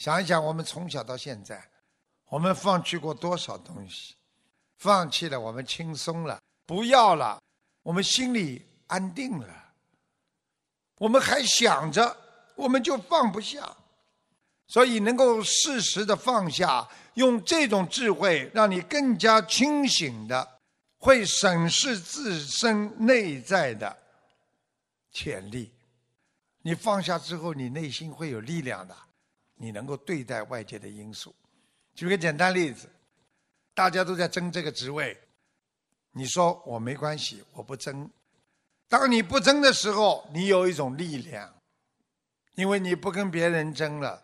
想一想，我们从小到现在，我们放弃过多少东西？放弃了，我们轻松了；不要了，我们心里安定了。我们还想着，我们就放不下。所以，能够适时的放下，用这种智慧，让你更加清醒的，会审视自身内在的潜力。你放下之后，你内心会有力量的。你能够对待外界的因素。举个简单例子，大家都在争这个职位，你说我没关系，我不争。当你不争的时候，你有一种力量，因为你不跟别人争了，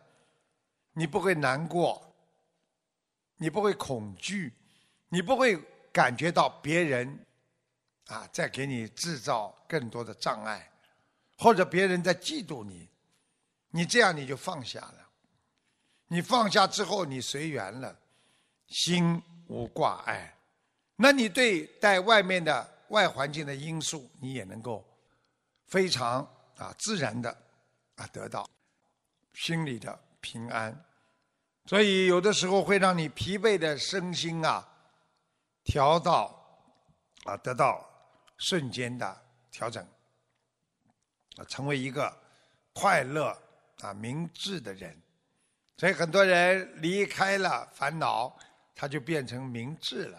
你不会难过，你不会恐惧，你不会感觉到别人啊在给你制造更多的障碍，或者别人在嫉妒你，你这样你就放下了。你放下之后，你随缘了，心无挂碍，那你对待外面的外环境的因素，你也能够非常啊自然的啊得到心里的平安。所以有的时候会让你疲惫的身心啊调到啊得到瞬间的调整，啊成为一个快乐啊明智的人。所以很多人离开了烦恼，他就变成明智了；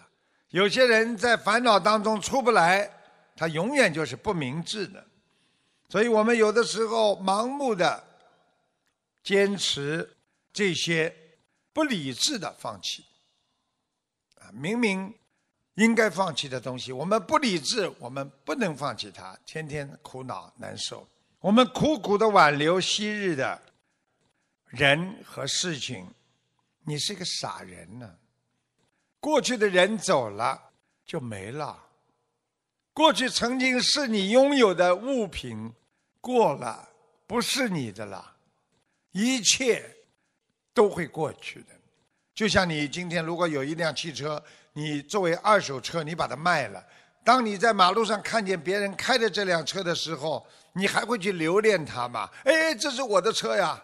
有些人在烦恼当中出不来，他永远就是不明智的。所以我们有的时候盲目的坚持这些不理智的放弃，啊，明明应该放弃的东西，我们不理智，我们不能放弃它，天天苦恼难受，我们苦苦的挽留昔日的。人和事情，你是个傻人呢。过去的人走了就没了，过去曾经是你拥有的物品，过了不是你的了，一切都会过去的。就像你今天如果有一辆汽车，你作为二手车，你把它卖了，当你在马路上看见别人开着这辆车的时候，你还会去留恋它吗？哎，这是我的车呀。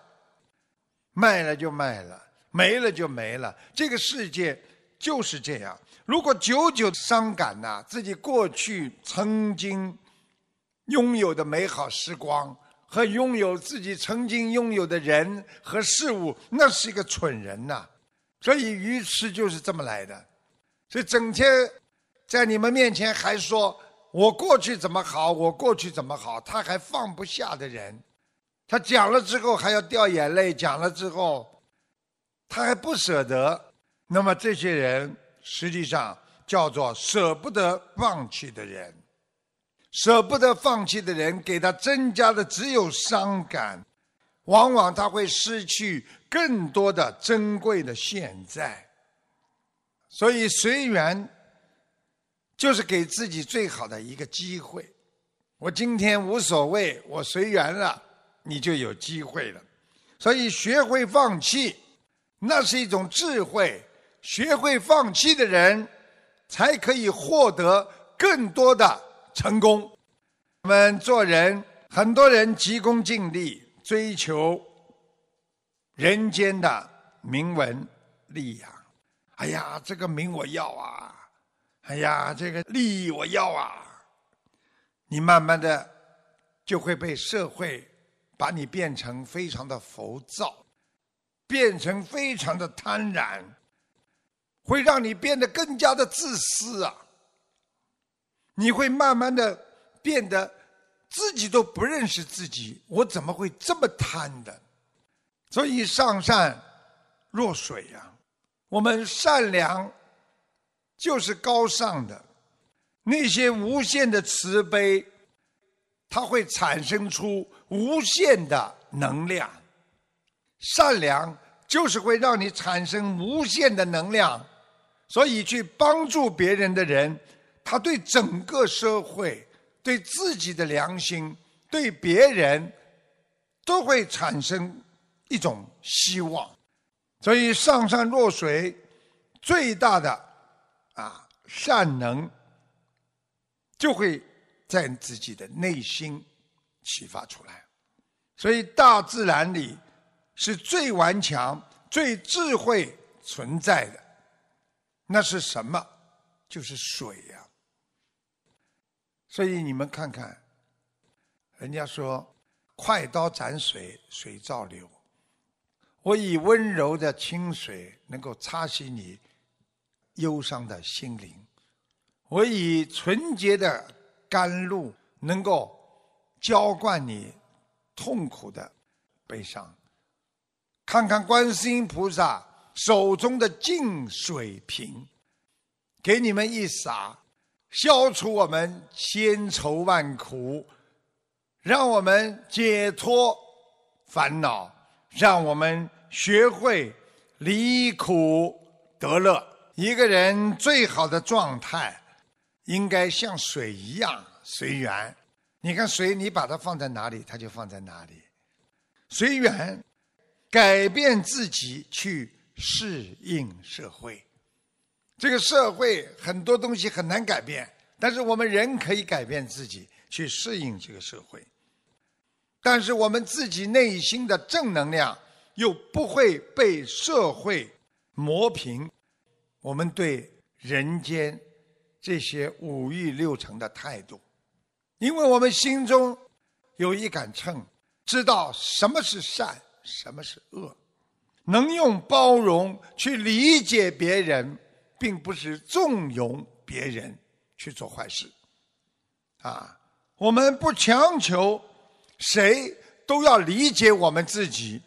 卖了就卖了，没了就没了。这个世界就是这样。如果久久伤感呐，自己过去曾经拥有的美好时光和拥有自己曾经拥有的人和事物，那是一个蠢人呐。所以愚痴就是这么来的。所以整天在你们面前还说我过去怎么好，我过去怎么好，他还放不下的人。他讲了之后还要掉眼泪，讲了之后他还不舍得。那么这些人实际上叫做舍不得放弃的人，舍不得放弃的人给他增加的只有伤感，往往他会失去更多的珍贵的现在。所以随缘就是给自己最好的一个机会。我今天无所谓，我随缘了。你就有机会了，所以学会放弃，那是一种智慧。学会放弃的人，才可以获得更多的成功。我们做人，很多人急功近利，追求人间的名闻利养。哎呀，这个名我要啊！哎呀，这个利益我要啊！你慢慢的就会被社会。把你变成非常的浮躁，变成非常的贪婪，会让你变得更加的自私啊！你会慢慢的变得自己都不认识自己，我怎么会这么贪的？所以上善若水呀，我们善良就是高尚的，那些无限的慈悲。它会产生出无限的能量，善良就是会让你产生无限的能量，所以去帮助别人的人，他对整个社会、对自己的良心、对别人，都会产生一种希望。所以上善若水，最大的啊善能就会。在自己的内心启发出来，所以大自然里是最顽强、最智慧存在的，那是什么？就是水呀。所以你们看看，人家说“快刀斩水，水照流”。我以温柔的清水能够擦洗你忧伤的心灵，我以纯洁的甘露能够浇灌你痛苦的悲伤。看看观世音菩萨手中的净水瓶，给你们一洒，消除我们千愁万苦，让我们解脱烦恼。让我们学会离苦得乐。一个人最好的状态，应该像水一样随缘。你看水，你把它放在哪里，它就放在哪里。随缘，改变自己，去适应社会。这个社会很多东西很难改变，但是我们人可以改变自己，去适应这个社会。但是我们自己内心的正能量又不会被社会磨平，我们对人间这些五欲六尘的态度，因为我们心中有一杆秤，知道什么是善，什么是恶，能用包容去理解别人，并不是纵容别人去做坏事，啊，我们不强求。谁都要理解我们自己，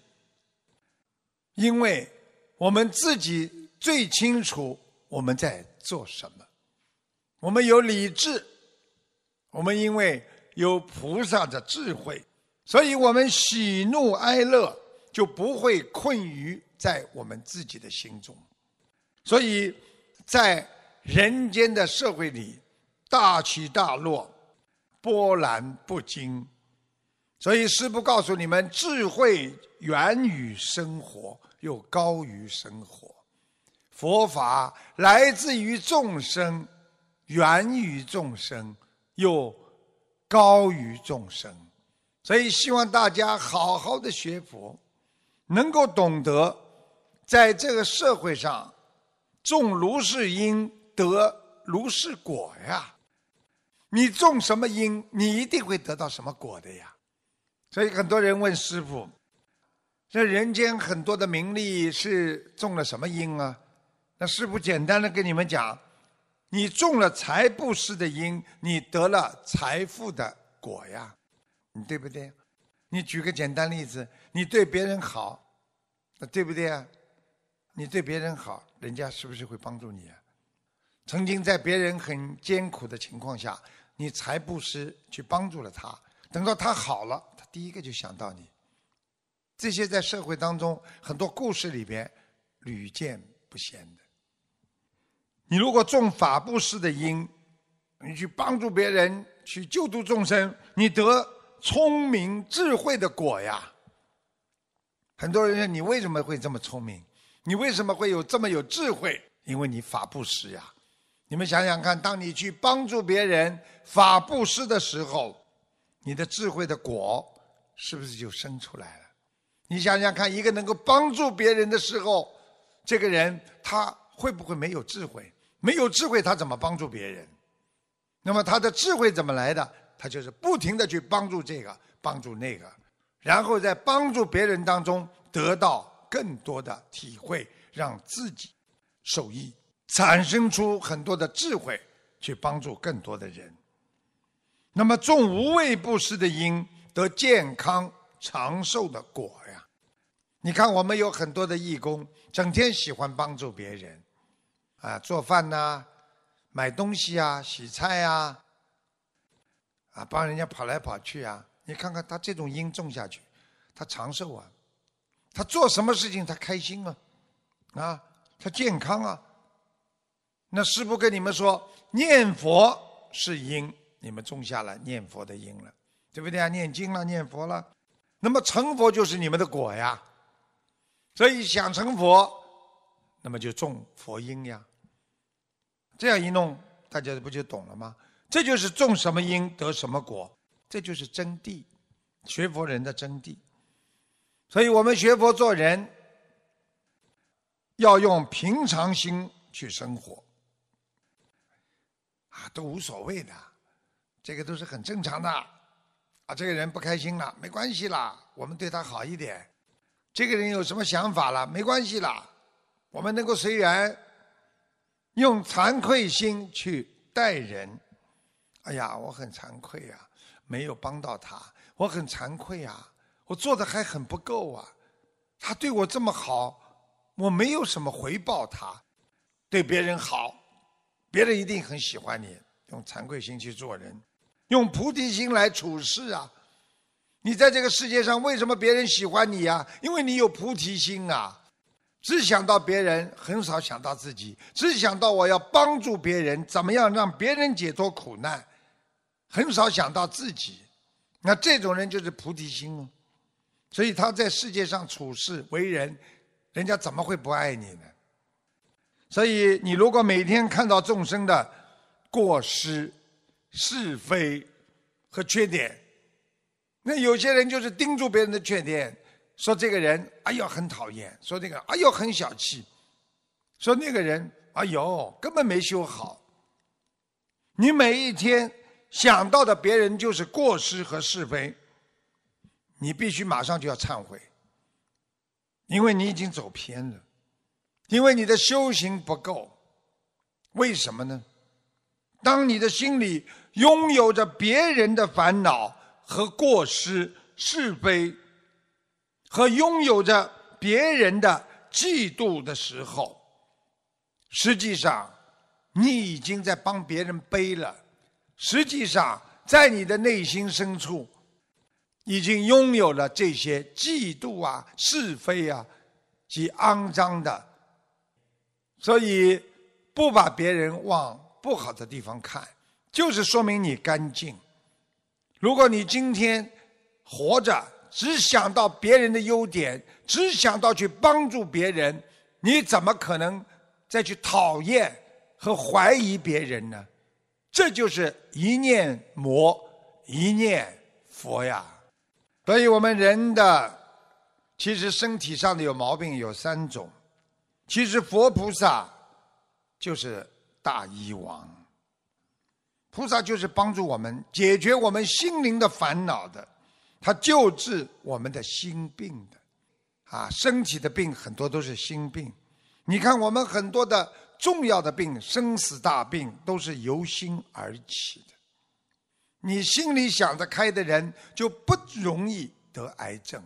因为我们自己最清楚我们在做什么。我们有理智，我们因为有菩萨的智慧，所以我们喜怒哀乐就不会困于在我们自己的心中。所以在人间的社会里，大起大落，波澜不惊。所以，师父告诉你们：智慧源于生活，又高于生活；佛法来自于众生，源于众生，又高于众生。所以，希望大家好好的学佛，能够懂得，在这个社会上，种如是因，得如是果呀。你种什么因，你一定会得到什么果的呀。所以很多人问师傅：“这人间很多的名利是种了什么因啊？”那师傅简单的跟你们讲：“你种了财布施的因，你得了财富的果呀，你对不对？你举个简单例子，你对别人好，对不对啊？你对别人好，人家是不是会帮助你啊？曾经在别人很艰苦的情况下，你财布施去帮助了他，等到他好了。”他第一个就想到你，这些在社会当中很多故事里边屡见不鲜的。你如果种法布施的因，你去帮助别人，去救度众生，你得聪明智慧的果呀。很多人说你为什么会这么聪明？你为什么会有这么有智慧？因为你法布施呀。你们想想看，当你去帮助别人法布施的时候，你的智慧的果。是不是就生出来了？你想想看，一个能够帮助别人的时候，这个人他会不会没有智慧？没有智慧，他怎么帮助别人？那么他的智慧怎么来的？他就是不停的去帮助这个，帮助那个，然后在帮助别人当中得到更多的体会，让自己受益，产生出很多的智慧，去帮助更多的人。那么种无畏布施的因。得健康长寿的果呀！你看，我们有很多的义工，整天喜欢帮助别人，啊，做饭呐，买东西啊，洗菜呀，啊，帮人家跑来跑去啊。你看看他这种因种下去，他长寿啊，他做什么事情他开心啊，啊，他健康啊。那师父跟你们说，念佛是因，你们种下了念佛的因了。对不对啊？念经了，念佛了，那么成佛就是你们的果呀。所以想成佛，那么就种佛因呀。这样一弄，大家不就懂了吗？这就是种什么因得什么果，这就是真谛，学佛人的真谛。所以我们学佛做人，要用平常心去生活，啊，都无所谓的，这个都是很正常的。啊，这个人不开心了，没关系啦，我们对他好一点。这个人有什么想法了，没关系啦，我们能够随缘，用惭愧心去待人。哎呀，我很惭愧呀，没有帮到他，我很惭愧呀，我做的还很不够啊。他对我这么好，我没有什么回报他，对别人好，别人一定很喜欢你。用惭愧心去做人。用菩提心来处事啊！你在这个世界上，为什么别人喜欢你呀？因为你有菩提心啊！只想到别人，很少想到自己；只想到我要帮助别人，怎么样让别人解脱苦难，很少想到自己。那这种人就是菩提心哦。所以他在世界上处事为人，人家怎么会不爱你呢？所以你如果每天看到众生的过失，是非和缺点，那有些人就是盯住别人的缺点，说这个人哎呦很讨厌，说这个哎呦很小气，说那个人哎呦根本没修好。你每一天想到的别人就是过失和是非，你必须马上就要忏悔，因为你已经走偏了，因为你的修行不够。为什么呢？当你的心里拥有着别人的烦恼和过失、是非，和拥有着别人的嫉妒的时候，实际上你已经在帮别人背了。实际上，在你的内心深处，已经拥有了这些嫉妒啊、是非啊及肮脏的，所以不把别人往。不好的地方看，就是说明你干净。如果你今天活着只想到别人的优点，只想到去帮助别人，你怎么可能再去讨厌和怀疑别人呢？这就是一念魔，一念佛呀。所以我们人的其实身体上的有毛病有三种，其实佛菩萨就是。大医王，菩萨就是帮助我们解决我们心灵的烦恼的，他救治我们的心病的，啊，身体的病很多都是心病。你看我们很多的重要的病，生死大病都是由心而起的。你心里想得开的人就不容易得癌症，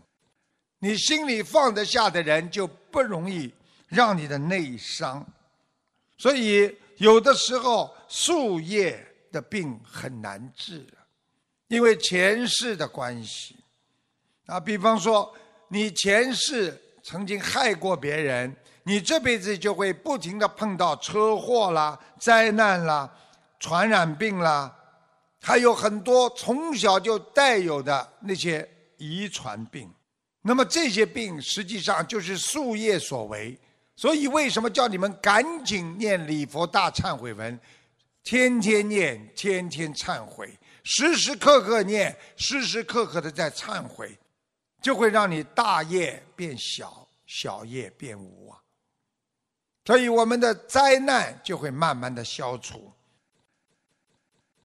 你心里放得下的人就不容易让你的内伤，所以。有的时候树叶的病很难治，因为前世的关系。啊，比方说你前世曾经害过别人，你这辈子就会不停的碰到车祸啦、灾难啦、传染病啦，还有很多从小就带有的那些遗传病。那么这些病实际上就是树叶所为。所以，为什么叫你们赶紧念礼佛大忏悔文？天天念，天天忏悔，时时刻刻念，时时刻刻的在忏悔，就会让你大业变小，小业变无啊。所以，我们的灾难就会慢慢的消除。